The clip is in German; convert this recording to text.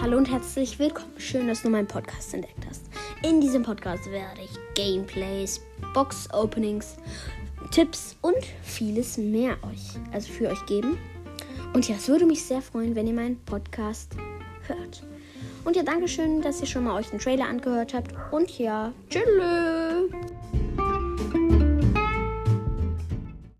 hallo und herzlich willkommen. Schön, dass du meinen Podcast entdeckt hast. In diesem Podcast werde ich Gameplays, Box-Openings, Tipps und vieles mehr euch, also für euch geben. Und ja, es würde mich sehr freuen, wenn ihr meinen Podcast hört. Und ja, danke schön, dass ihr schon mal euch den Trailer angehört habt. Und ja, tschüss.